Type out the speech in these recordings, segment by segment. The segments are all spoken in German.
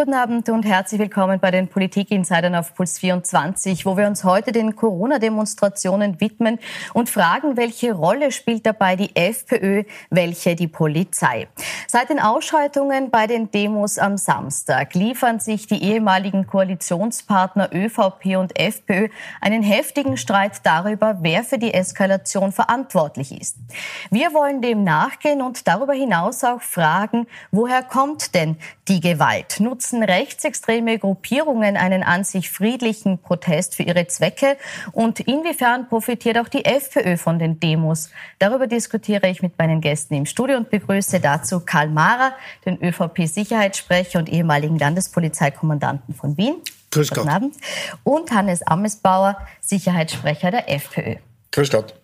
Guten Abend und herzlich willkommen bei den Politik-Insidern auf Puls 24, wo wir uns heute den Corona-Demonstrationen widmen und fragen, welche Rolle spielt dabei die FPÖ, welche die Polizei. Seit den Ausschreitungen bei den Demos am Samstag liefern sich die ehemaligen Koalitionspartner ÖVP und FPÖ einen heftigen Streit darüber, wer für die Eskalation verantwortlich ist. Wir wollen dem nachgehen und darüber hinaus auch fragen, woher kommt denn die Gewalt? Nutzen rechtsextreme Gruppierungen einen an sich friedlichen Protest für ihre Zwecke? Und inwiefern profitiert auch die FPÖ von den Demos? Darüber diskutiere ich mit meinen Gästen im Studio und begrüße dazu Karl Mahrer, den ÖVP-Sicherheitssprecher und ehemaligen Landespolizeikommandanten von Wien. Grüß Gott. Guten Abend. Und Hannes Ammesbauer, Sicherheitssprecher der FPÖ. Grüß Gott.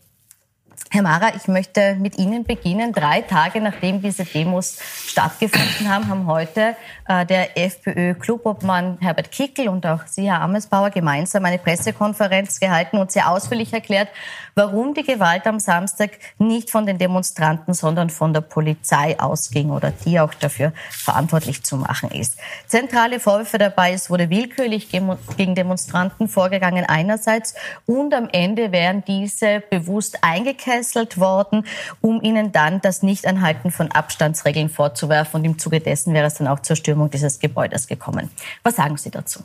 Herr Mara, ich möchte mit Ihnen beginnen. Drei Tage nachdem diese Demos stattgefunden haben, haben heute äh, der FPÖ-Clubobmann Herbert Kickel und auch Sie, Herr Amesbauer, gemeinsam eine Pressekonferenz gehalten und sehr ausführlich erklärt, warum die Gewalt am Samstag nicht von den Demonstranten, sondern von der Polizei ausging oder die auch dafür verantwortlich zu machen ist. Zentrale Vorwürfe dabei, es wurde willkürlich gegen Demonstranten vorgegangen einerseits und am Ende wären diese bewusst eingekesselt worden, um ihnen dann das Nichteinhalten von Abstandsregeln vorzuwerfen und im Zuge dessen wäre es dann auch zur Stürmung dieses Gebäudes gekommen. Was sagen Sie dazu?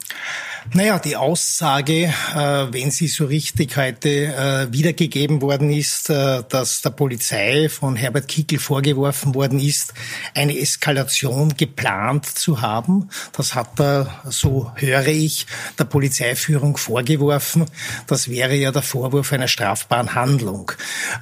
Naja, die Aussage, äh, wenn sie so richtig heute äh, wiedergegeben worden ist, äh, dass der Polizei von Herbert Kickel vorgeworfen worden ist, eine Eskalation geplant zu haben. Das hat er, so höre ich, der Polizeiführung vorgeworfen. Das wäre ja der Vorwurf einer strafbaren Handlung.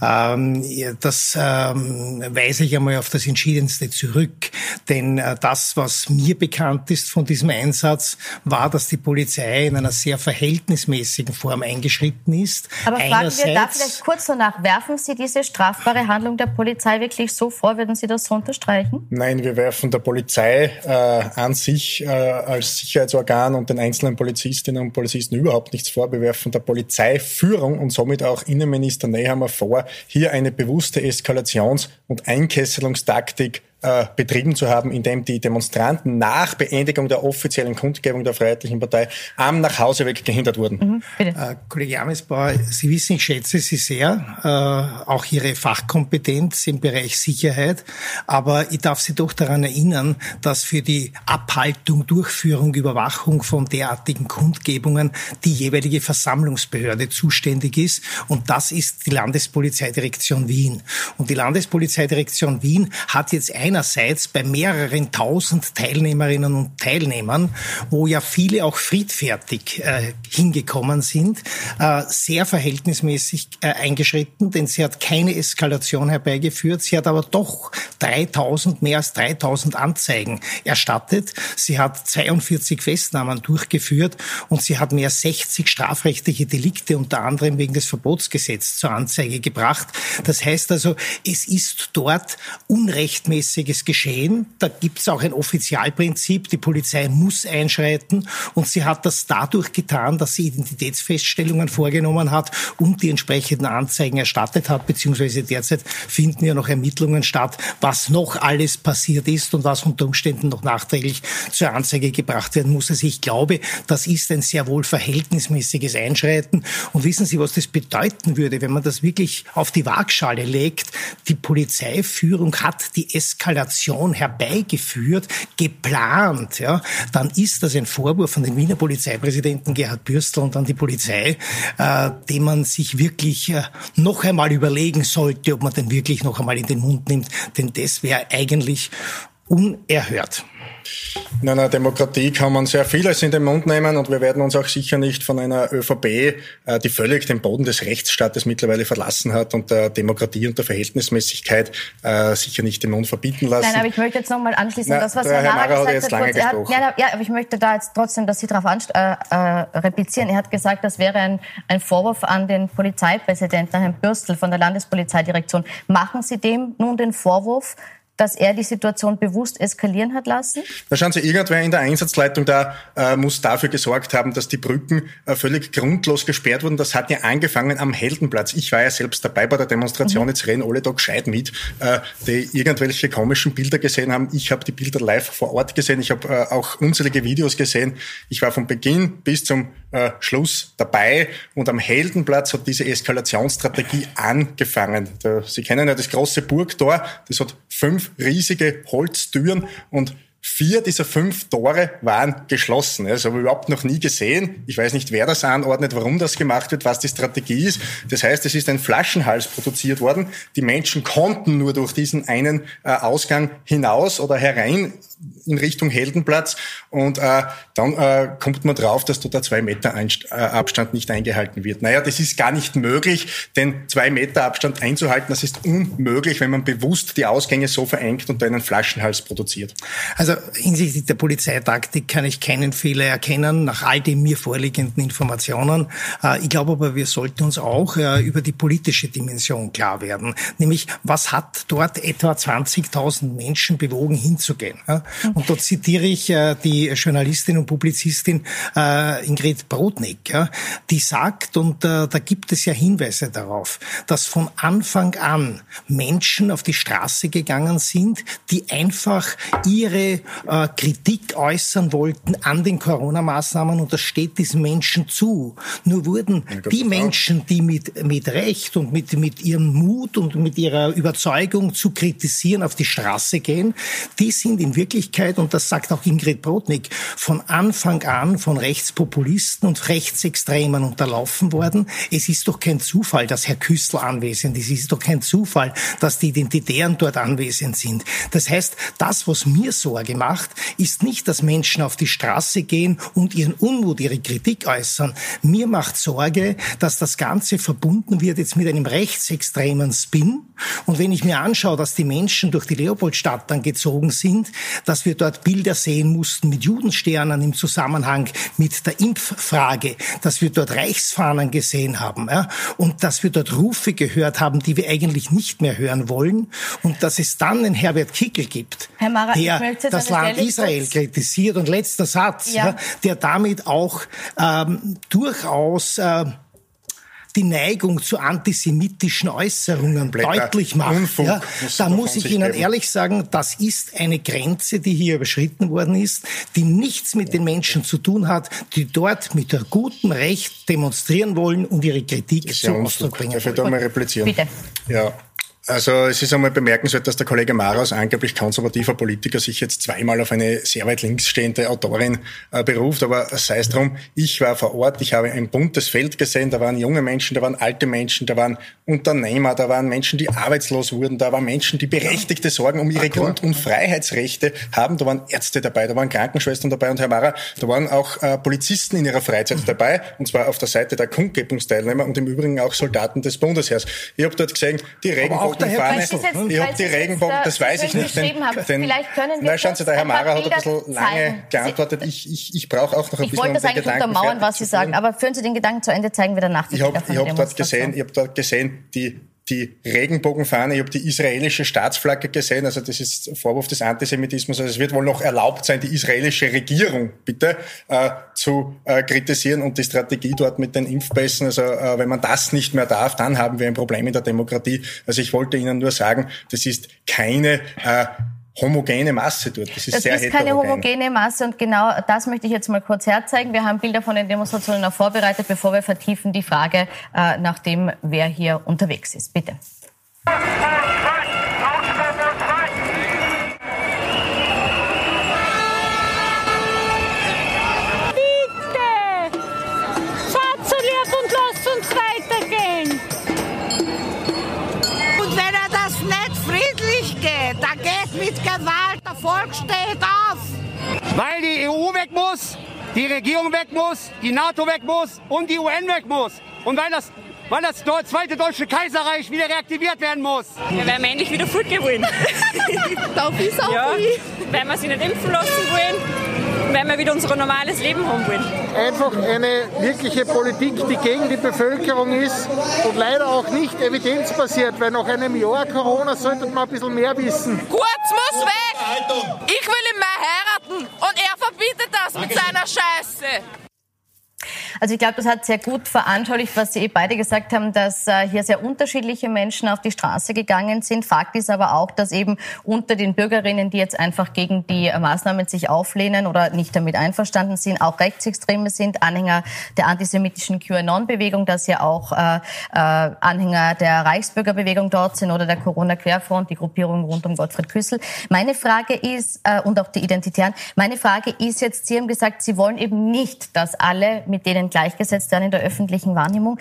Ähm, das ähm, weise ich einmal auf das Entschiedenste zurück. Denn das, was mir bekannt ist von diesem Einsatz, war, dass die Polizei Polizei in einer sehr verhältnismäßigen Form eingeschritten ist. Aber fragen Einerseits, wir da vielleicht kurz danach, werfen Sie diese strafbare Handlung der Polizei wirklich so vor? Würden Sie das so unterstreichen? Nein, wir werfen der Polizei äh, an sich äh, als Sicherheitsorgan und den einzelnen Polizistinnen und Polizisten überhaupt nichts vor. Wir werfen der Polizeiführung und somit auch Innenminister Nehammer vor, hier eine bewusste Eskalations- und Einkesselungstaktik äh, betrieben zu haben, indem die Demonstranten nach Beendigung der offiziellen Kundgebung der Freiheitlichen Partei am Nachhauseweg gehindert wurden. Mhm, äh, Kollege Amesbauer, Sie wissen, ich schätze Sie sehr, äh, auch Ihre Fachkompetenz im Bereich Sicherheit, aber ich darf Sie doch daran erinnern, dass für die Abhaltung, Durchführung, Überwachung von derartigen Kundgebungen die jeweilige Versammlungsbehörde zuständig ist und das ist die Landespolizeidirektion Wien. Und die Landespolizeidirektion Wien hat jetzt ein einerseits bei mehreren tausend Teilnehmerinnen und Teilnehmern, wo ja viele auch friedfertig äh, hingekommen sind, äh, sehr verhältnismäßig äh, eingeschritten, denn sie hat keine Eskalation herbeigeführt. Sie hat aber doch 3000, mehr als 3000 Anzeigen erstattet. Sie hat 42 Festnahmen durchgeführt und sie hat mehr als 60 strafrechtliche Delikte unter anderem wegen des Verbotsgesetzes zur Anzeige gebracht. Das heißt also, es ist dort unrechtmäßig rechtmäßiges Geschehen. Da gibt es auch ein Offizialprinzip. Die Polizei muss einschreiten und sie hat das dadurch getan, dass sie Identitätsfeststellungen vorgenommen hat und die entsprechenden Anzeigen erstattet hat, beziehungsweise derzeit finden ja noch Ermittlungen statt, was noch alles passiert ist und was unter Umständen noch nachträglich zur Anzeige gebracht werden muss. Also ich glaube, das ist ein sehr wohl verhältnismäßiges Einschreiten. Und wissen Sie, was das bedeuten würde, wenn man das wirklich auf die Waagschale legt? Die Polizeiführung hat die Eskalation Eskalation herbeigeführt, geplant, ja, dann ist das ein Vorwurf von den Wiener Polizeipräsidenten Gerhard Bürstl und an die Polizei, äh, den man sich wirklich äh, noch einmal überlegen sollte, ob man den wirklich noch einmal in den Mund nimmt, denn das wäre eigentlich unerhört. In einer Demokratie kann man sehr vieles in den Mund nehmen und wir werden uns auch sicher nicht von einer ÖVP, äh, die völlig den Boden des Rechtsstaates mittlerweile verlassen hat und der Demokratie und der Verhältnismäßigkeit äh, sicher nicht den Mund verbieten lassen. Nein, aber ich möchte jetzt nochmal anschließen, Na, das, was Herr, Herr Mara gesagt hat. Kurz, hat ja, ja, aber ich möchte da jetzt trotzdem, dass Sie darauf äh, äh, replizieren. Er hat gesagt, das wäre ein, ein Vorwurf an den Polizeipräsidenten, Herrn Bürstl von der Landespolizeidirektion. Machen Sie dem nun den Vorwurf, dass er die Situation bewusst eskalieren hat lassen? Da schauen Sie, irgendwer in der Einsatzleitung da äh, muss dafür gesorgt haben, dass die Brücken äh, völlig grundlos gesperrt wurden. Das hat ja angefangen am Heldenplatz. Ich war ja selbst dabei bei der Demonstration. Mhm. Jetzt reden alle da gescheit mit, äh, die irgendwelche komischen Bilder gesehen haben. Ich habe die Bilder live vor Ort gesehen. Ich habe äh, auch unzählige Videos gesehen. Ich war von Beginn bis zum äh, Schluss dabei und am Heldenplatz hat diese Eskalationsstrategie angefangen. Da, Sie kennen ja das große Burgtor, das hat fünf riesige Holztüren und Vier dieser fünf Tore waren geschlossen. Das habe ich überhaupt noch nie gesehen. Ich weiß nicht, wer das anordnet, warum das gemacht wird, was die Strategie ist. Das heißt, es ist ein Flaschenhals produziert worden. Die Menschen konnten nur durch diesen einen äh, Ausgang hinaus oder herein in Richtung Heldenplatz. Und äh, dann äh, kommt man drauf, dass dort der zwei Meter Einst äh, Abstand nicht eingehalten wird. Naja, das ist gar nicht möglich, denn zwei Meter Abstand einzuhalten, das ist unmöglich, wenn man bewusst die Ausgänge so verengt und da einen Flaschenhals produziert. Also hinsichtlich der Polizeitaktik kann ich keinen Fehler erkennen, nach all den mir vorliegenden Informationen. Äh, ich glaube aber, wir sollten uns auch äh, über die politische Dimension klar werden. Nämlich, was hat dort etwa 20.000 Menschen bewogen hinzugehen? Und dort zitiere ich äh, die Journalistin und Publizistin Ingrid Brodnik, die sagt, und da gibt es ja Hinweise darauf, dass von Anfang an Menschen auf die Straße gegangen sind, die einfach ihre äh, Kritik äußern wollten an den Corona-Maßnahmen und das steht diesen Menschen zu. Nur wurden die Menschen, die mit, mit Recht und mit, mit ihrem Mut und mit ihrer Überzeugung zu kritisieren auf die Straße gehen, die sind in Wirklichkeit, und das sagt auch Ingrid Brodnik, von Anfang an von Rechtspopulisten und Rechtsextremen unterlaufen worden. Es ist doch kein Zufall, dass Herr Küssel anwesend ist. Es ist doch kein Zufall, dass die Identitären dort anwesend sind. Das heißt, das, was mir Sorge macht, ist nicht, dass Menschen auf die Straße gehen und ihren Unmut, ihre Kritik äußern. Mir macht Sorge, dass das Ganze verbunden wird jetzt mit einem rechtsextremen Spin. Und wenn ich mir anschaue, dass die Menschen durch die Leopoldstadt dann gezogen sind, dass wir dort Bilder sehen mussten mit Judensternen im Zusammenhang mit der Impffrage, dass wir dort Reichsfahnen gesehen haben ja, und dass wir dort Rufe gehört haben, die wir eigentlich nicht mehr hören wollen und dass es dann einen Herbert Kickel gibt, Herr Mara, der das Land Israel kritisiert und letzter Satz, ja. Ja, der damit auch ähm, durchaus äh, die Neigung zu antisemitischen Äußerungen Blätter. deutlich macht. Unfug, ja, da muss ich Ihnen geben. ehrlich sagen, das ist eine Grenze, die hier überschritten worden ist, die nichts mit den Menschen zu tun hat, die dort mit der guten Recht demonstrieren wollen und ihre Kritik zu Ausdruck bringen Darf ich da mal replizieren? Bitte. Ja, also es ist einmal bemerkenswert, dass der Kollege Maras, angeblich konservativer Politiker, sich jetzt zweimal auf eine sehr weit links stehende Autorin äh, beruft. Aber sei es drum, ich war vor Ort, ich habe ein buntes Feld gesehen, da waren junge Menschen, da waren alte Menschen, da waren Unternehmer, da waren Menschen, die arbeitslos wurden, da waren Menschen, die berechtigte Sorgen um ihre Grund- und Freiheitsrechte haben, da waren Ärzte dabei, da waren Krankenschwestern dabei. Und Herr Mara, da waren auch äh, Polizisten in ihrer Freizeit dabei, und zwar auf der Seite der Kundgebungsteilnehmer und im Übrigen auch Soldaten des Bundesheers. Ich habe dort gesehen, die Regenbogen Fahne. Ich habe die Regenbogen, das weiß ich nicht. Den, den, Vielleicht können wir na, schauen Sie, der Herr Mara hat ein bisschen lange geantwortet. Ich, ich, ich brauche auch noch ein ich bisschen, Ich wollte das eigentlich untermauern, was Sie sagen, aber führen Sie den Gedanken zu Ende, zeigen wir danach. Ich habe hab dort gesehen, ich habe dort gesehen, die die Regenbogenfahne, ich habe die israelische Staatsflagge gesehen, also das ist Vorwurf des Antisemitismus. Also es wird wohl noch erlaubt sein, die israelische Regierung bitte äh, zu äh, kritisieren und die Strategie dort mit den Impfpässen. Also äh, wenn man das nicht mehr darf, dann haben wir ein Problem in der Demokratie. Also ich wollte Ihnen nur sagen, das ist keine äh, homogene Masse dort. Das ist das sehr ist keine homogene Masse und genau das möchte ich jetzt mal kurz herzeigen. Wir haben Bilder von den Demonstrationen auch vorbereitet, bevor wir vertiefen die Frage äh, nach dem, wer hier unterwegs ist. Bitte. Volk steht auf! Weil die EU weg muss, die Regierung weg muss, die NATO weg muss und die UN weg muss. Und weil das, weil das zweite deutsche Kaiserreich wieder reaktiviert werden muss. Wir werden endlich wieder fortgehen Darf ich auch ja, Wenn wir sie nicht impfen lassen wollen wenn wir wieder unser normales Leben haben wollen. Einfach eine wirkliche Politik, die gegen die Bevölkerung ist und leider auch nicht evidenzbasiert, weil nach einem Jahr Corona sollte man ein bisschen mehr wissen. Kurz Haltung. Ich will ihn mehr heiraten und er verbietet das mit seiner Scheiße. Also ich glaube, das hat sehr gut veranschaulicht, was Sie eh beide gesagt haben, dass äh, hier sehr unterschiedliche Menschen auf die Straße gegangen sind. Fakt ist aber auch, dass eben unter den Bürgerinnen, die jetzt einfach gegen die Maßnahmen sich auflehnen oder nicht damit einverstanden sind, auch Rechtsextreme sind, Anhänger der antisemitischen QAnon-Bewegung, dass ja auch äh, äh, Anhänger der Reichsbürgerbewegung dort sind oder der Corona-Querfront, die Gruppierung rund um Gottfried Küssel. Meine Frage ist, äh, und auch die Identitären, meine Frage ist jetzt, Sie haben gesagt, Sie wollen eben nicht, dass alle mit denen gleichgesetzt werden in der öffentlichen Wahrnehmung.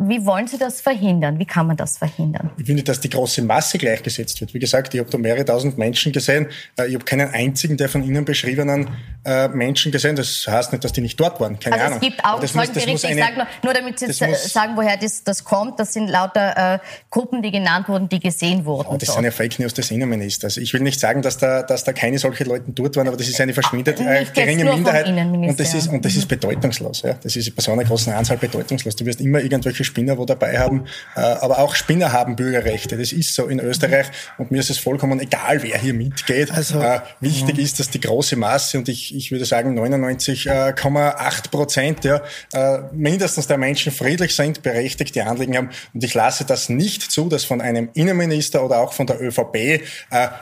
Wie wollen Sie das verhindern? Wie kann man das verhindern? Ich finde, dass die große Masse gleichgesetzt wird. Wie gesagt, ich habe da mehrere tausend Menschen gesehen. Äh, ich habe keinen einzigen der von Ihnen beschriebenen äh, Menschen gesehen. Das heißt nicht, dass die nicht dort waren. Keine also Ahnung. Es gibt auch Zeugengerichte. Ich sage nur, nur damit Sie sagen, woher das, das kommt. Das sind lauter äh, Gruppen, die genannt wurden, die gesehen wurden. Oh, das dort. sind ja Fake News des Innenministers. Ich will nicht sagen, dass da, dass da keine solche Leute dort waren, aber das ist eine verschwindet äh, geringe Minderheit. Und das ist, und das ist mhm. bedeutungslos. Ja. Das ist bei so einer großen Anzahl bedeutungslos. Du wirst immer irgendwelche Spinner wo dabei haben. Äh, aber auch Spinner haben Bürgerrechte. Das ist so in Österreich. Und mir ist es vollkommen egal, wer hier mitgeht. Also, äh, wichtig ja. ist, dass die große Masse, und ich, ich würde sagen 99,8 Prozent, ja, äh, mindestens der Menschen friedlich sind, berechtigte Anliegen haben. Und ich lasse das nicht zu, dass von einem Innenminister oder auch von der ÖVP äh,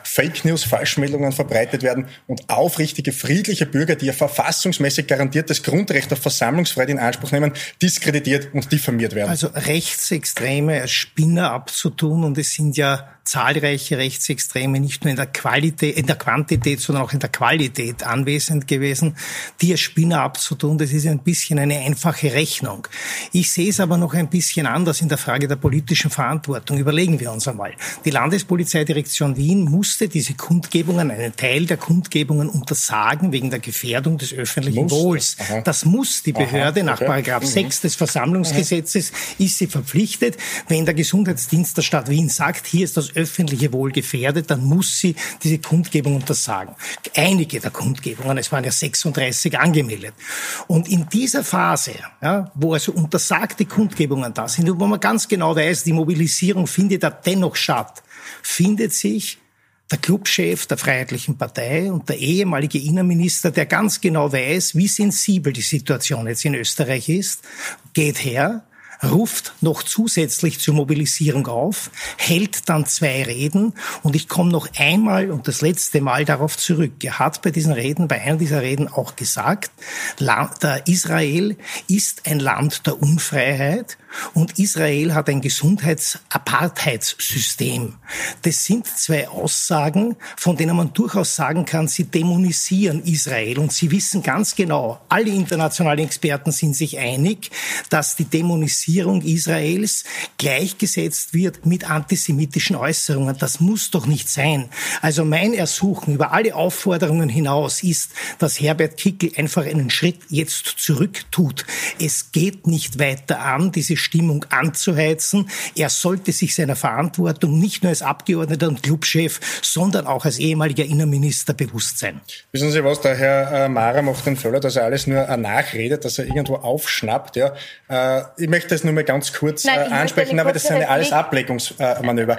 Fake News, Falschmeldungen verbreitet werden und aufrichtige, friedliche Bürger, die ihr verfassungsmäßig garantiertes Grundrecht auf Versammlungsfreiheit in Anspruch nehmen, diskreditiert und diffamiert werden. Also Rechtsextreme als Spinner abzutun und es sind ja zahlreiche Rechtsextreme nicht nur in der Qualität, in der Quantität, sondern auch in der Qualität anwesend gewesen, die als Spinner abzutun, das ist ein bisschen eine einfache Rechnung. Ich sehe es aber noch ein bisschen anders in der Frage der politischen Verantwortung. Überlegen wir uns einmal. Die Landespolizeidirektion Wien musste diese Kundgebungen, einen Teil der Kundgebungen untersagen wegen der Gefährdung des öffentlichen muss. Wohls. Aha. Das muss die Behörde Aha, okay. nach Paragraph mhm. 6 des Versammlungsgesetzes ist sie verpflichtet. Wenn der Gesundheitsdienst der Stadt Wien sagt, hier ist das öffentliche Wohl gefährdet, dann muss sie diese Kundgebung untersagen. Einige der Kundgebungen, es waren ja 36 angemeldet. Und in dieser Phase, ja, wo also untersagte Kundgebungen da sind, wo man ganz genau weiß, die Mobilisierung findet da dennoch statt, findet sich der Clubchef der Freiheitlichen Partei und der ehemalige Innenminister, der ganz genau weiß, wie sensibel die Situation jetzt in Österreich ist, geht her, ruft noch zusätzlich zur Mobilisierung auf, hält dann zwei Reden und ich komme noch einmal und das letzte Mal darauf zurück. Er hat bei diesen Reden, bei einer dieser Reden auch gesagt, Israel ist ein Land der Unfreiheit und Israel hat ein Gesundheitsapartheitssystem. Das sind zwei Aussagen, von denen man durchaus sagen kann, sie dämonisieren Israel. Und sie wissen ganz genau, alle internationalen Experten sind sich einig, dass die Dämonisierung Israels gleichgesetzt wird mit antisemitischen Äußerungen. Das muss doch nicht sein. Also mein Ersuchen über alle Aufforderungen hinaus ist, dass Herbert Kickel einfach einen Schritt jetzt zurück tut. Es geht nicht weiter an, diese Stimmung anzuheizen. Er sollte sich seiner Verantwortung nicht nur als Abgeordneter und Clubchef, sondern auch als ehemaliger Innenminister bewusst sein. Wissen Sie was, der Herr äh, Mara macht den Fehler, dass er alles nur äh, nachredet, dass er irgendwo aufschnappt. Ja. Äh, ich möchte das nur mal ganz kurz Nein, ansprechen, aber das sind ja alles Ableckungsmanöver.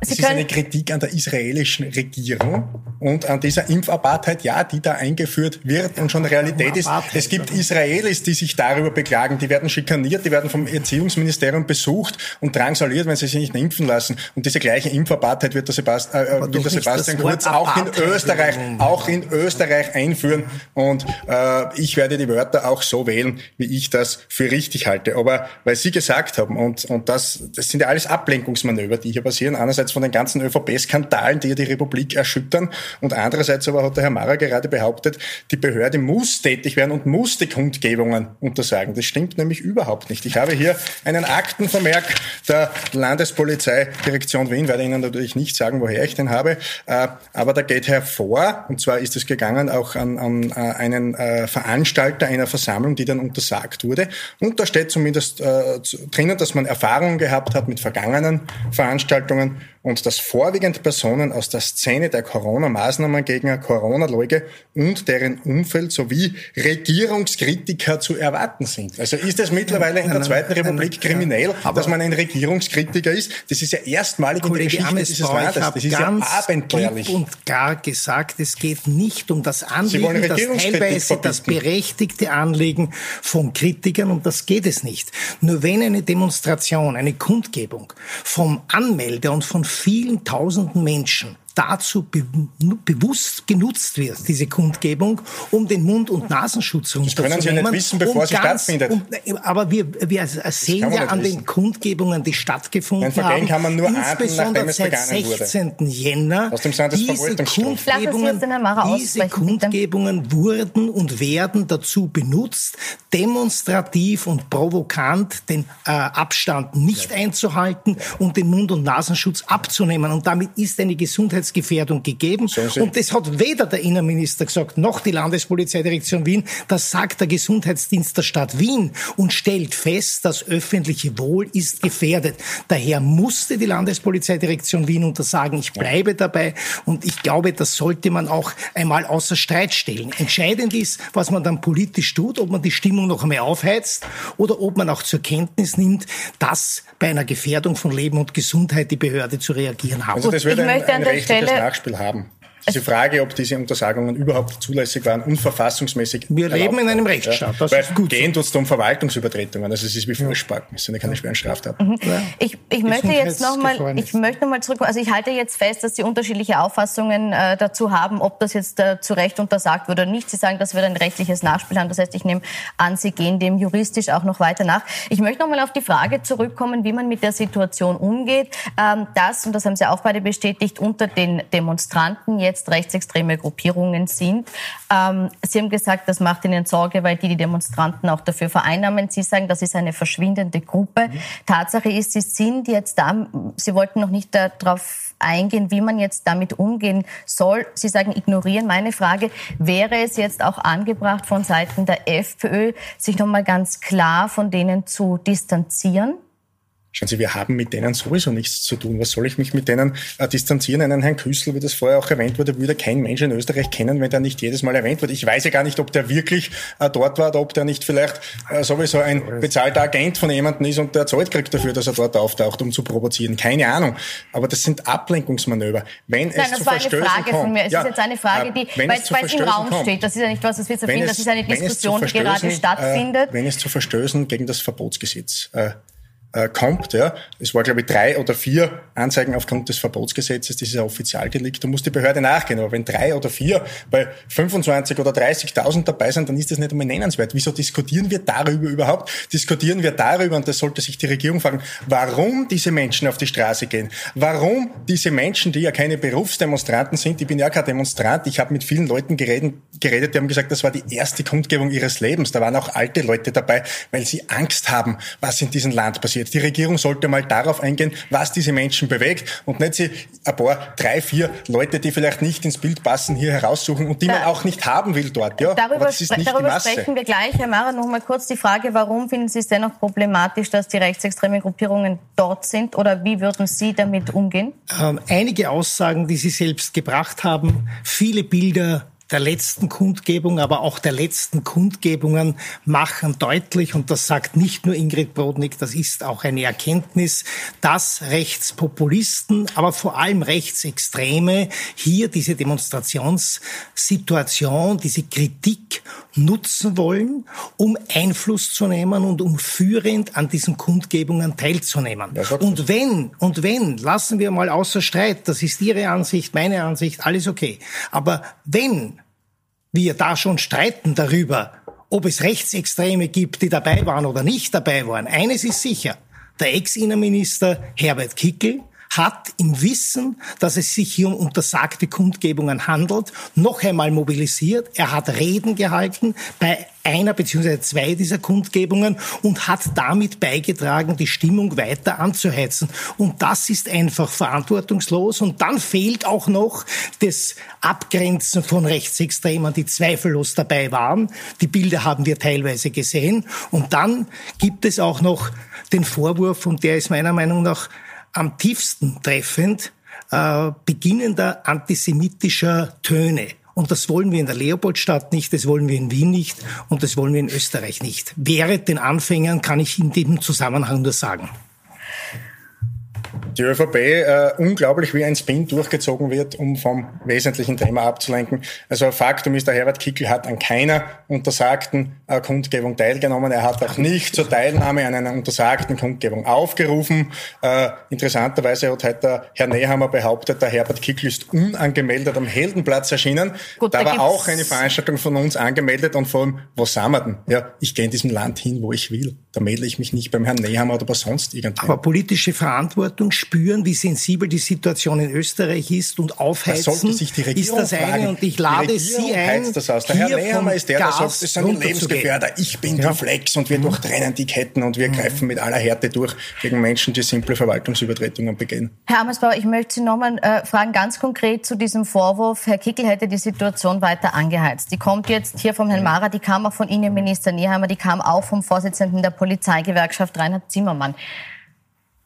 es ist eine Kritik an der israelischen Regierung und an dieser Impfapartheit, ja, die da eingeführt wird und schon Realität ist. Es gibt Israelis, die sich darüber beklagen, die werden schikaniert, die werden vom Erziehungsministerium besucht und drangsaliert, wenn sie sich nicht impfen lassen. Und diese gleiche Impfapartheit wird der, Sebast äh, wird der Sebastian Kurz auch in Österreich, auch in Österreich einführen. Und äh, ich werde die Wörter auch so wählen, wie ich das für richtig halte. Aber weil Sie gesagt haben, und, und das, das sind ja alles Ablenkungsmanöver, die hier passieren, einerseits von den ganzen ÖVP-Skandalen, die ja die Republik erschüttern, und andererseits aber hat der Herr Mara gerade behauptet, die Behörde muss tätig werden und muss die Kundgebungen untersagen. Das stimmt nämlich überhaupt nicht. Ich habe hier einen Aktenvermerk der Landespolizeidirektion Wien, werde Ihnen natürlich nicht sagen, woher ich den habe, äh, aber da geht hervor, und zwar ist es gegangen auch an, an äh, einen äh, Veranstalter einer Versammlung, die dann untersagt wurde. Und da steht zumindest drinnen, dass man Erfahrungen gehabt hat mit vergangenen Veranstaltungen und dass vorwiegend Personen aus der Szene der Corona-Maßnahmengegner, Corona-Leuge und deren Umfeld sowie Regierungskritiker zu erwarten sind. Also ist es mittlerweile in der Zweiten Republik kriminell, dass man ein Regierungskritiker ist? Das ist ja erstmalig Kollege in der Geschichte dieses Landes. Das ist ja abenteuerlich. und gar gesagt, es geht nicht um das Anliegen, das teilweise das berechtigte Anliegen von Kritikern, um das geht es nicht. Nur wenn eine Demonstration, eine Kundgebung vom Anmelder und von vielen tausenden Menschen dazu be bewusst genutzt wird, diese Kundgebung, um den Mund- und Nasenschutz runterzunehmen. Das können Sie nicht wissen, bevor um sie ganz, stattfindet. Um, aber wir, wir sehen ja an wissen. den Kundgebungen, die stattgefunden haben, kann man nur insbesondere seit 16. Wurde. Jänner, Aus dem diese Kundgebungen, diese Kundgebungen wurden und werden dazu benutzt, demonstrativ und provokant den äh, Abstand nicht ja. einzuhalten und den Mund- und Nasenschutz abzunehmen. Und damit ist eine Gesundheit Gesundheitsgefährdung gegeben. Und das hat weder der Innenminister gesagt, noch die Landespolizeidirektion Wien. Das sagt der Gesundheitsdienst der Stadt Wien und stellt fest, das öffentliche Wohl ist gefährdet. Daher musste die Landespolizeidirektion Wien untersagen, ich bleibe dabei. Und ich glaube, das sollte man auch einmal außer Streit stellen. Entscheidend ist, was man dann politisch tut, ob man die Stimmung noch einmal aufheizt oder ob man auch zur Kenntnis nimmt, dass bei einer Gefährdung von Leben und Gesundheit die Behörde zu reagieren hat. Also das wird ein, ein rechtliches Nachspiel haben. Diese Frage, ob diese Untersagungen überhaupt zulässig waren und verfassungsmäßig. Wir leben in einem Rechtsstaat. Das Weil ist gut. Gehen tut es um Verwaltungsübertretungen. Also es ist wie Vollsparken. Es sind ja keine schweren Straftaten. Mhm. Ja. Ich, ich möchte jetzt nochmal, ich möchte nochmal zurück. Also ich halte jetzt fest, dass Sie unterschiedliche Auffassungen äh, dazu haben, ob das jetzt äh, zu Recht untersagt wird oder nicht. Sie sagen, dass wir ein rechtliches Nachspiel haben. Das heißt, ich nehme an, Sie gehen dem juristisch auch noch weiter nach. Ich möchte nochmal auf die Frage zurückkommen, wie man mit der Situation umgeht. Ähm, das, und das haben Sie auch beide bestätigt, unter den Demonstranten jetzt jetzt rechtsextreme Gruppierungen sind. Ähm, Sie haben gesagt, das macht Ihnen Sorge, weil die die Demonstranten auch dafür vereinnahmen. Sie sagen, das ist eine verschwindende Gruppe. Mhm. Tatsache ist, Sie sind jetzt da, Sie wollten noch nicht darauf eingehen, wie man jetzt damit umgehen soll. Sie sagen, ignorieren. Meine Frage, wäre es jetzt auch angebracht von Seiten der FPÖ, sich nochmal ganz klar von denen zu distanzieren? Schauen Sie, wir haben mit denen sowieso nichts zu tun. Was soll ich mich mit denen äh, distanzieren? Einen Herrn Küssel, wie das vorher auch erwähnt wurde, würde kein Mensch in Österreich kennen, wenn der nicht jedes Mal erwähnt wird. Ich weiß ja gar nicht, ob der wirklich äh, dort war oder ob der nicht vielleicht äh, sowieso ein bezahlter Agent von jemandem ist und der zahlt kriegt dafür, dass er dort auftaucht, um zu provozieren. Keine Ahnung. Aber das sind Ablenkungsmanöver. Wenn Nein, es das zu war Verstößen eine Frage kommt, von mir. Es ja, ist jetzt eine Frage, die, weil es, weil es im Raum kommt, steht. Das ist ja nicht was, was wir zu finden. Das ist eine Diskussion, die gerade stattfindet. Äh, wenn es zu Verstößen gegen das Verbotsgesetz äh, kommt. Ja. Es war, glaube ich, drei oder vier Anzeigen aufgrund des Verbotsgesetzes, das ist ein Offizialdelikt, da muss die Behörde nachgehen. Aber wenn drei oder vier bei 25 oder 30.000 dabei sind, dann ist das nicht einmal nennenswert. Wieso diskutieren wir darüber überhaupt? Diskutieren wir darüber, und das sollte sich die Regierung fragen, warum diese Menschen auf die Straße gehen? Warum diese Menschen, die ja keine Berufsdemonstranten sind, ich bin ja kein Demonstrant, ich habe mit vielen Leuten geredet, geredet, die haben gesagt, das war die erste Kundgebung ihres Lebens. Da waren auch alte Leute dabei, weil sie Angst haben, was in diesem Land passiert passiert. Die Regierung sollte mal darauf eingehen, was diese Menschen bewegt und nicht sie ein paar, drei, vier Leute, die vielleicht nicht ins Bild passen, hier heraussuchen und die da, man auch nicht haben will dort. Ja, darüber, darüber sprechen wir gleich. Herr Mara, noch mal kurz die Frage, warum finden Sie es dennoch problematisch, dass die rechtsextremen Gruppierungen dort sind oder wie würden Sie damit umgehen? Ähm, einige Aussagen, die Sie selbst gebracht haben, viele Bilder der letzten Kundgebung, aber auch der letzten Kundgebungen machen deutlich, und das sagt nicht nur Ingrid Brodnik, das ist auch eine Erkenntnis, dass Rechtspopulisten, aber vor allem Rechtsextreme hier diese Demonstrationssituation, diese Kritik nutzen wollen, um Einfluss zu nehmen und um führend an diesen Kundgebungen teilzunehmen. Und wenn, und wenn, lassen wir mal außer Streit, das ist Ihre Ansicht, meine Ansicht, alles okay. Aber wenn wir da schon streiten darüber, ob es Rechtsextreme gibt, die dabei waren oder nicht dabei waren. Eines ist sicher. Der Ex-Innenminister Herbert Kickel hat im Wissen, dass es sich hier um untersagte Kundgebungen handelt, noch einmal mobilisiert. Er hat Reden gehalten bei einer beziehungsweise zwei dieser Kundgebungen und hat damit beigetragen, die Stimmung weiter anzuheizen. Und das ist einfach verantwortungslos. Und dann fehlt auch noch das Abgrenzen von Rechtsextremen, die zweifellos dabei waren. Die Bilder haben wir teilweise gesehen. Und dann gibt es auch noch den Vorwurf, und der ist meiner Meinung nach am tiefsten treffend äh, beginnender antisemitischer Töne. Und das wollen wir in der Leopoldstadt nicht, das wollen wir in Wien nicht und das wollen wir in Österreich nicht. Während den Anfängern kann ich in diesem Zusammenhang nur sagen die ÖVP äh, unglaublich wie ein Spin durchgezogen wird, um vom wesentlichen Thema abzulenken. Also Faktum ist, der Herbert Kickel hat an keiner untersagten äh, Kundgebung teilgenommen. Er hat auch nicht zur Teilnahme an einer untersagten Kundgebung aufgerufen. Äh, interessanterweise hat heute Herr Nehammer behauptet, der Herbert Kickel ist unangemeldet am Heldenplatz erschienen. Gut, da, da war auch eine Veranstaltung von uns angemeldet und vor allem, wo sind wir denn? Ja, ich gehe in diesem Land hin, wo ich will. Da melde ich mich nicht beim Herrn Nehammer oder bei sonst irgendwem. Aber politische Verantwortung spüren, wie sensibel die Situation in Österreich ist und aufheizen, da sich die Regierung ist das eine. Fragen. Und ich lade Sie ein, das aus. Der Herr Nehammer ist der, der sagt, das ist ein Lebensgefährder. Ich bin ja. die Flex und wir mhm. durchtrennen die Ketten und wir mhm. greifen mit aller Härte durch gegen Menschen, die simple Verwaltungsübertretungen begehen. Herr Amersbauer, ich möchte Sie nochmal äh, fragen, ganz konkret zu diesem Vorwurf, Herr Kickel hätte die Situation weiter angeheizt. Die kommt jetzt hier vom Herrn Mara, die kam auch von Innenminister Nehammer, die kam auch vom Vorsitzenden der Polizeigewerkschaft Reinhard Zimmermann.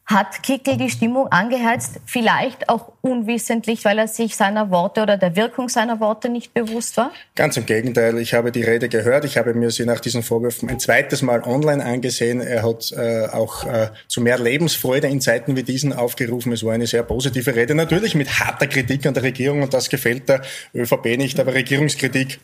Hat Kickel die Stimmung angeheizt? Vielleicht auch unwissentlich, weil er sich seiner Worte oder der Wirkung seiner Worte nicht bewusst war? Ganz im Gegenteil. Ich habe die Rede gehört. Ich habe mir sie nach diesen Vorwürfen ein zweites Mal online angesehen. Er hat äh, auch äh, zu mehr Lebensfreude in Zeiten wie diesen aufgerufen. Es war eine sehr positive Rede. Natürlich mit harter Kritik an der Regierung und das gefällt der ÖVP nicht. Aber Regierungskritik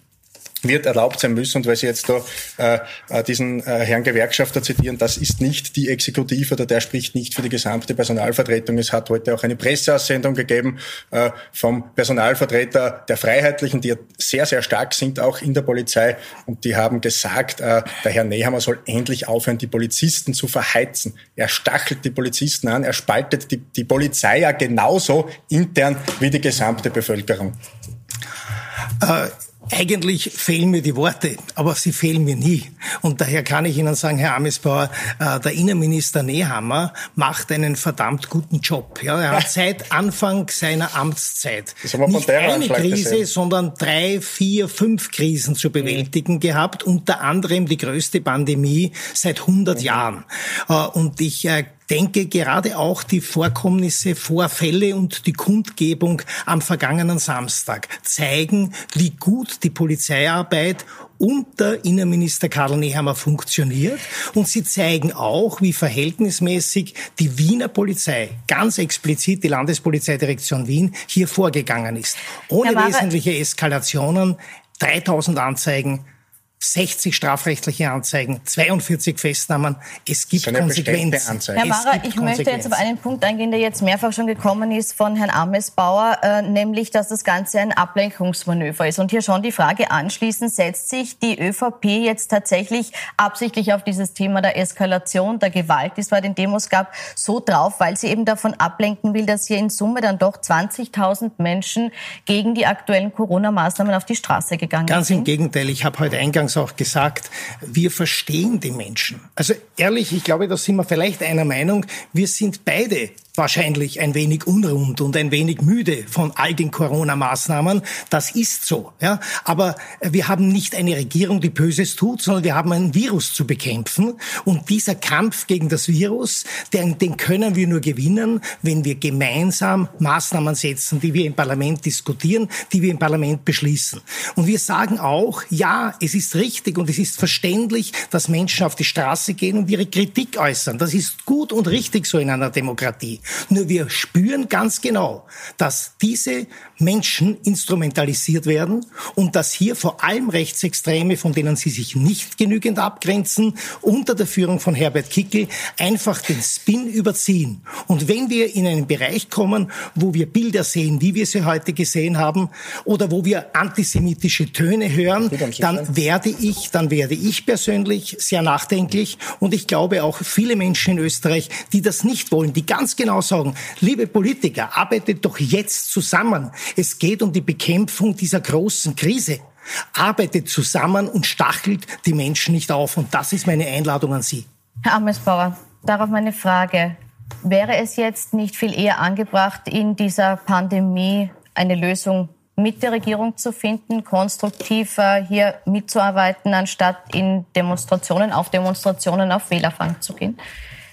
wird erlaubt sein müssen. Und weil Sie jetzt da äh, äh, diesen äh, Herrn Gewerkschafter zitieren, das ist nicht die Exekutive oder der spricht nicht für die gesamte Personalvertretung. Es hat heute auch eine Presseaussendung gegeben äh, vom Personalvertreter der Freiheitlichen, die sehr, sehr stark sind, auch in der Polizei. Und die haben gesagt, äh, der Herr Nehammer soll endlich aufhören, die Polizisten zu verheizen. Er stachelt die Polizisten an, er spaltet die, die Polizei ja genauso intern wie die gesamte Bevölkerung. Eigentlich fehlen mir die Worte, aber sie fehlen mir nie. Und daher kann ich Ihnen sagen, Herr Amesbauer, äh, der Innenminister Nehammer macht einen verdammt guten Job. Ja, er hat seit Anfang seiner Amtszeit nicht eine Krise, gesehen. sondern drei, vier, fünf Krisen zu bewältigen mhm. gehabt, unter anderem die größte Pandemie seit 100 mhm. Jahren. Äh, und ich äh, denke gerade auch die Vorkommnisse, Vorfälle und die Kundgebung am vergangenen Samstag zeigen, wie gut die Polizeiarbeit unter Innenminister Karl Nehammer funktioniert. Und sie zeigen auch, wie verhältnismäßig die Wiener Polizei, ganz explizit die Landespolizeidirektion Wien, hier vorgegangen ist. Ohne wesentliche Eskalationen, 3000 Anzeigen, 60 strafrechtliche Anzeigen, 42 Festnahmen. Es gibt Konsequenzen. Herr Mara, ich möchte jetzt auf einen Punkt eingehen, der jetzt mehrfach schon gekommen ist von Herrn Amesbauer, äh, nämlich, dass das Ganze ein Ablenkungsmanöver ist. Und hier schon die Frage anschließend, setzt sich die ÖVP jetzt tatsächlich absichtlich auf dieses Thema der Eskalation, der Gewalt, die es bei den Demos gab, so drauf, weil sie eben davon ablenken will, dass hier in Summe dann doch 20.000 Menschen gegen die aktuellen Corona-Maßnahmen auf die Straße gegangen Ganz sind? Ganz im Gegenteil. Ich habe heute eingangs auch gesagt, wir verstehen die Menschen. Also ehrlich, ich glaube, da sind wir vielleicht einer Meinung, wir sind beide wahrscheinlich ein wenig unrund und ein wenig müde von all den Corona-Maßnahmen. Das ist so. Ja? Aber wir haben nicht eine Regierung, die Böses tut, sondern wir haben ein Virus zu bekämpfen. Und dieser Kampf gegen das Virus, den, den können wir nur gewinnen, wenn wir gemeinsam Maßnahmen setzen, die wir im Parlament diskutieren, die wir im Parlament beschließen. Und wir sagen auch, ja, es ist richtig und es ist verständlich, dass Menschen auf die Straße gehen und ihre Kritik äußern. Das ist gut und richtig so in einer Demokratie. Nur wir spüren ganz genau, dass diese Menschen instrumentalisiert werden und dass hier vor allem Rechtsextreme, von denen sie sich nicht genügend abgrenzen, unter der Führung von Herbert Kickel einfach den Spin überziehen. Und wenn wir in einen Bereich kommen, wo wir Bilder sehen, wie wir sie heute gesehen haben, oder wo wir antisemitische Töne hören, dann werde ich, dann werde ich persönlich sehr nachdenklich und ich glaube auch viele Menschen in Österreich, die das nicht wollen, die ganz genau sagen, liebe Politiker, arbeitet doch jetzt zusammen. Es geht um die Bekämpfung dieser großen Krise. Arbeitet zusammen und stachelt die Menschen nicht auf. Und das ist meine Einladung an Sie. Herr Amesbauer, darauf meine Frage. Wäre es jetzt nicht viel eher angebracht, in dieser Pandemie eine Lösung mit der Regierung zu finden, konstruktiver hier mitzuarbeiten, anstatt in Demonstrationen, auf Demonstrationen auf Wählerfang zu gehen?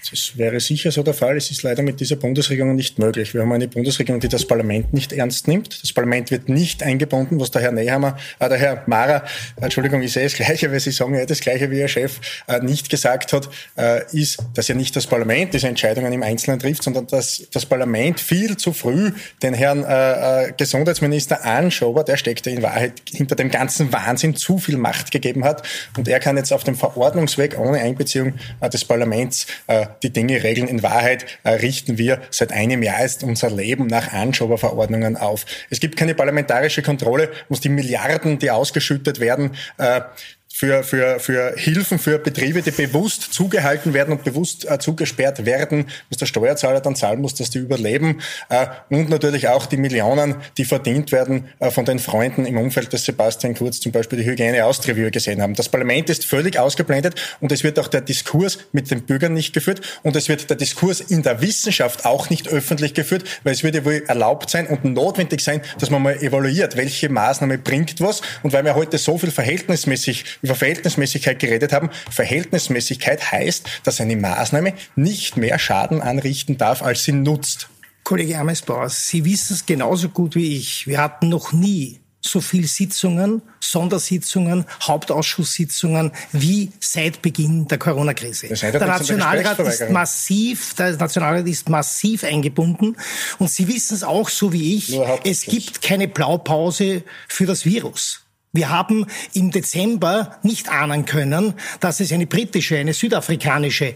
Das wäre sicher so der Fall. Es ist leider mit dieser Bundesregierung nicht möglich. Wir haben eine Bundesregierung, die das Parlament nicht ernst nimmt. Das Parlament wird nicht eingebunden, was der Herr Nehammer, äh, der Herr Mara, Entschuldigung, ich sehe das Gleiche, weil Sie sagen ja das Gleiche wie Ihr Chef, äh, nicht gesagt hat, äh, ist, dass ja nicht das Parlament diese Entscheidungen im Einzelnen trifft, sondern dass das Parlament viel zu früh den Herrn äh, äh Gesundheitsminister Anschober, der steckt ja in Wahrheit hinter dem ganzen Wahnsinn, zu viel Macht gegeben hat. Und er kann jetzt auf dem Verordnungsweg ohne Einbeziehung äh, des Parlaments äh, die Dinge regeln. In Wahrheit äh, richten wir seit einem Jahr ist unser Leben nach Anschoberverordnungen auf. Es gibt keine parlamentarische Kontrolle, muss die Milliarden, die ausgeschüttet werden, äh, für, für, für Hilfen für Betriebe, die bewusst zugehalten werden und bewusst äh, zugesperrt werden, was der Steuerzahler dann zahlen muss, dass die überleben. Äh, und natürlich auch die Millionen, die verdient werden äh, von den Freunden im Umfeld des Sebastian Kurz, zum Beispiel die Hygiene Austria, gesehen haben. Das Parlament ist völlig ausgeblendet und es wird auch der Diskurs mit den Bürgern nicht geführt und es wird der Diskurs in der Wissenschaft auch nicht öffentlich geführt, weil es würde wohl erlaubt sein und notwendig sein, dass man mal evaluiert, welche Maßnahme bringt was und weil wir heute so viel verhältnismäßig über Verhältnismäßigkeit geredet haben. Verhältnismäßigkeit heißt, dass eine Maßnahme nicht mehr Schaden anrichten darf, als sie nutzt. Kollege Amesbauer, Sie wissen es genauso gut wie ich. Wir hatten noch nie so viel Sitzungen, Sondersitzungen, Hauptausschusssitzungen wie seit Beginn der Corona-Krise. Der Nationalrat ist massiv, der Nationalrat ist massiv eingebunden und Sie wissen es auch so wie ich. Es gibt keine Blaupause für das Virus. Wir haben im Dezember nicht ahnen können, dass es eine britische, eine südafrikanische, äh,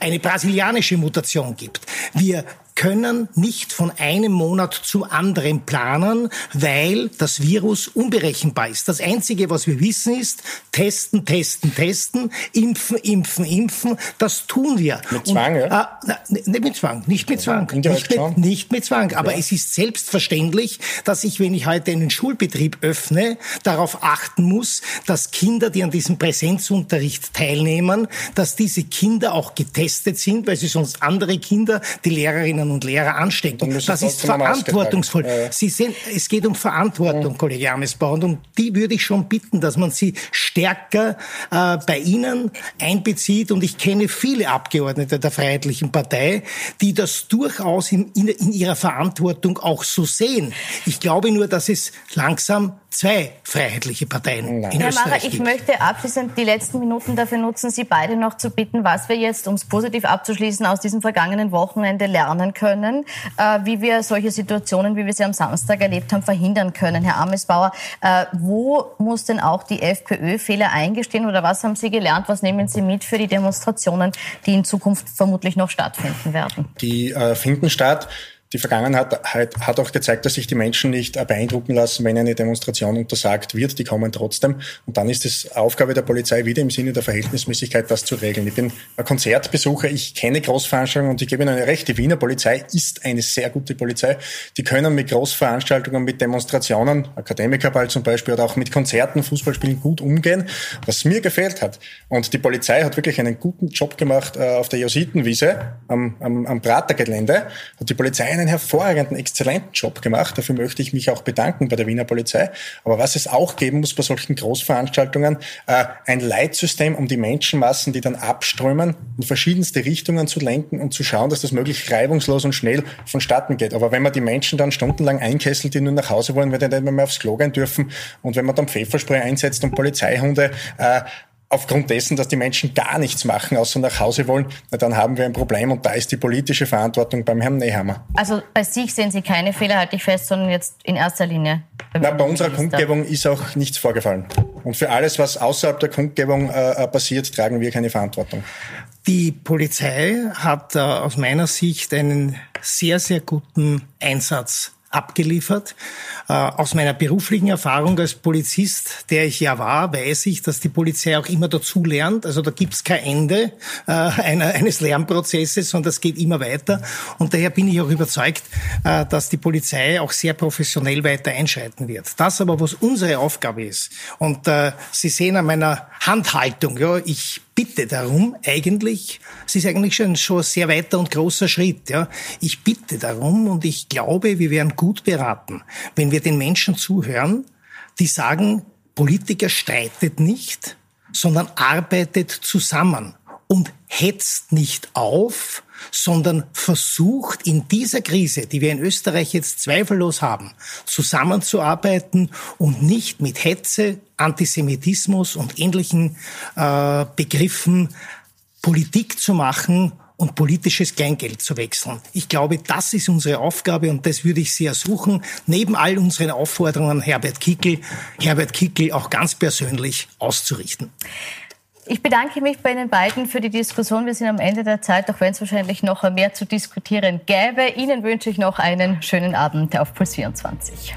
eine brasilianische Mutation gibt. Wir können nicht von einem Monat zu anderen planen, weil das Virus unberechenbar ist. Das Einzige, was wir wissen, ist testen, testen, testen, impfen, impfen, impfen. Das tun wir. Mit Zwang, Und, ja? Äh, nicht mit Zwang, nicht mit Zwang. Nicht, mit, nicht mit Zwang. Aber ja. es ist selbstverständlich, dass ich, wenn ich heute einen Schulbetrieb öffne, darauf achten muss, dass Kinder, die an diesem Präsenzunterricht teilnehmen, dass diese Kinder auch getestet sind, weil sie sonst andere Kinder, die Lehrerinnen Lehrerinnen und Lehrer anstecken. Das ist verantwortungsvoll. Ja. Sie sehen, es geht um Verantwortung, ja. Kollege Amesbauer, und um die würde ich schon bitten, dass man sie stärker äh, bei Ihnen einbezieht. Und ich kenne viele Abgeordnete der Freiheitlichen Partei, die das durchaus in, in, in ihrer Verantwortung auch so sehen. Ich glaube nur, dass es langsam zwei freiheitliche Parteien Nein. in Herr Österreich Mara, ich gibt. möchte abschließend die letzten Minuten dafür nutzen, Sie beide noch zu bitten, was wir jetzt, um es positiv abzuschließen, aus diesem vergangenen Wochenende lernen können, äh, wie wir solche Situationen, wie wir sie am Samstag erlebt haben, verhindern können. Herr Amesbauer, äh, wo muss denn auch die FPÖ Fehler eingestehen oder was haben Sie gelernt, was nehmen Sie mit für die Demonstrationen, die in Zukunft vermutlich noch stattfinden werden? Die äh, finden statt. Die Vergangenheit hat auch gezeigt, dass sich die Menschen nicht beeindrucken lassen, wenn eine Demonstration untersagt wird. Die kommen trotzdem. Und dann ist es Aufgabe der Polizei, wieder im Sinne der Verhältnismäßigkeit das zu regeln. Ich bin ein Konzertbesucher, ich kenne Großveranstaltungen und ich gebe Ihnen eine recht. Die Wiener Polizei ist eine sehr gute Polizei. Die können mit Großveranstaltungen, mit Demonstrationen, Akademikerball zum Beispiel oder auch mit Konzerten, Fußballspielen gut umgehen, was mir gefehlt hat. Und die Polizei hat wirklich einen guten Job gemacht äh, auf der Jositenwiese am, am, am Pratergelände. Und die Polizei einen hervorragenden, exzellenten Job gemacht. Dafür möchte ich mich auch bedanken bei der Wiener Polizei. Aber was es auch geben muss bei solchen Großveranstaltungen, äh, ein Leitsystem, um die Menschenmassen, die dann abströmen, in verschiedenste Richtungen zu lenken und zu schauen, dass das möglichst reibungslos und schnell vonstatten geht. Aber wenn man die Menschen dann stundenlang einkesselt, die nur nach Hause wollen, weil die nicht mehr aufs Klo gehen dürfen und wenn man dann Pfefferspray einsetzt und Polizeihunde äh, aufgrund dessen, dass die Menschen gar nichts machen, außer nach Hause wollen, na, dann haben wir ein Problem und da ist die politische Verantwortung beim Herrn Nehammer. Also bei sich sehen Sie keine Fehler, halte ich fest, sondern jetzt in erster Linie. Na, bei unserer Kundgebung ist auch nichts vorgefallen. Und für alles, was außerhalb der Kundgebung äh, äh passiert, tragen wir keine Verantwortung. Die Polizei hat äh, aus meiner Sicht einen sehr, sehr guten Einsatz abgeliefert. Äh, aus meiner beruflichen Erfahrung als Polizist, der ich ja war, weiß ich, dass die Polizei auch immer dazu lernt. Also da gibt's kein Ende äh, eines Lernprozesses, sondern das geht immer weiter. Und daher bin ich auch überzeugt, äh, dass die Polizei auch sehr professionell weiter einschreiten wird. Das aber, was unsere Aufgabe ist. Und Sie sehen an meiner Handhaltung, ja, ich bitte darum eigentlich, es ist eigentlich schon, schon ein sehr weiter und großer Schritt, ja. Ich bitte darum und ich glaube, wir wären gut beraten, wenn wir den Menschen zuhören, die sagen, Politiker streitet nicht, sondern arbeitet zusammen und hetzt nicht auf, sondern versucht in dieser Krise, die wir in Österreich jetzt zweifellos haben, zusammenzuarbeiten und nicht mit Hetze, Antisemitismus und ähnlichen äh, Begriffen Politik zu machen und politisches Kleingeld zu wechseln. Ich glaube, das ist unsere Aufgabe und das würde ich sehr suchen, neben all unseren Aufforderungen Herbert Kickel, Herbert Kickel auch ganz persönlich auszurichten. Ich bedanke mich bei Ihnen beiden für die Diskussion. Wir sind am Ende der Zeit, auch wenn es wahrscheinlich noch mehr zu diskutieren gäbe. Ihnen wünsche ich noch einen schönen Abend auf Puls 24.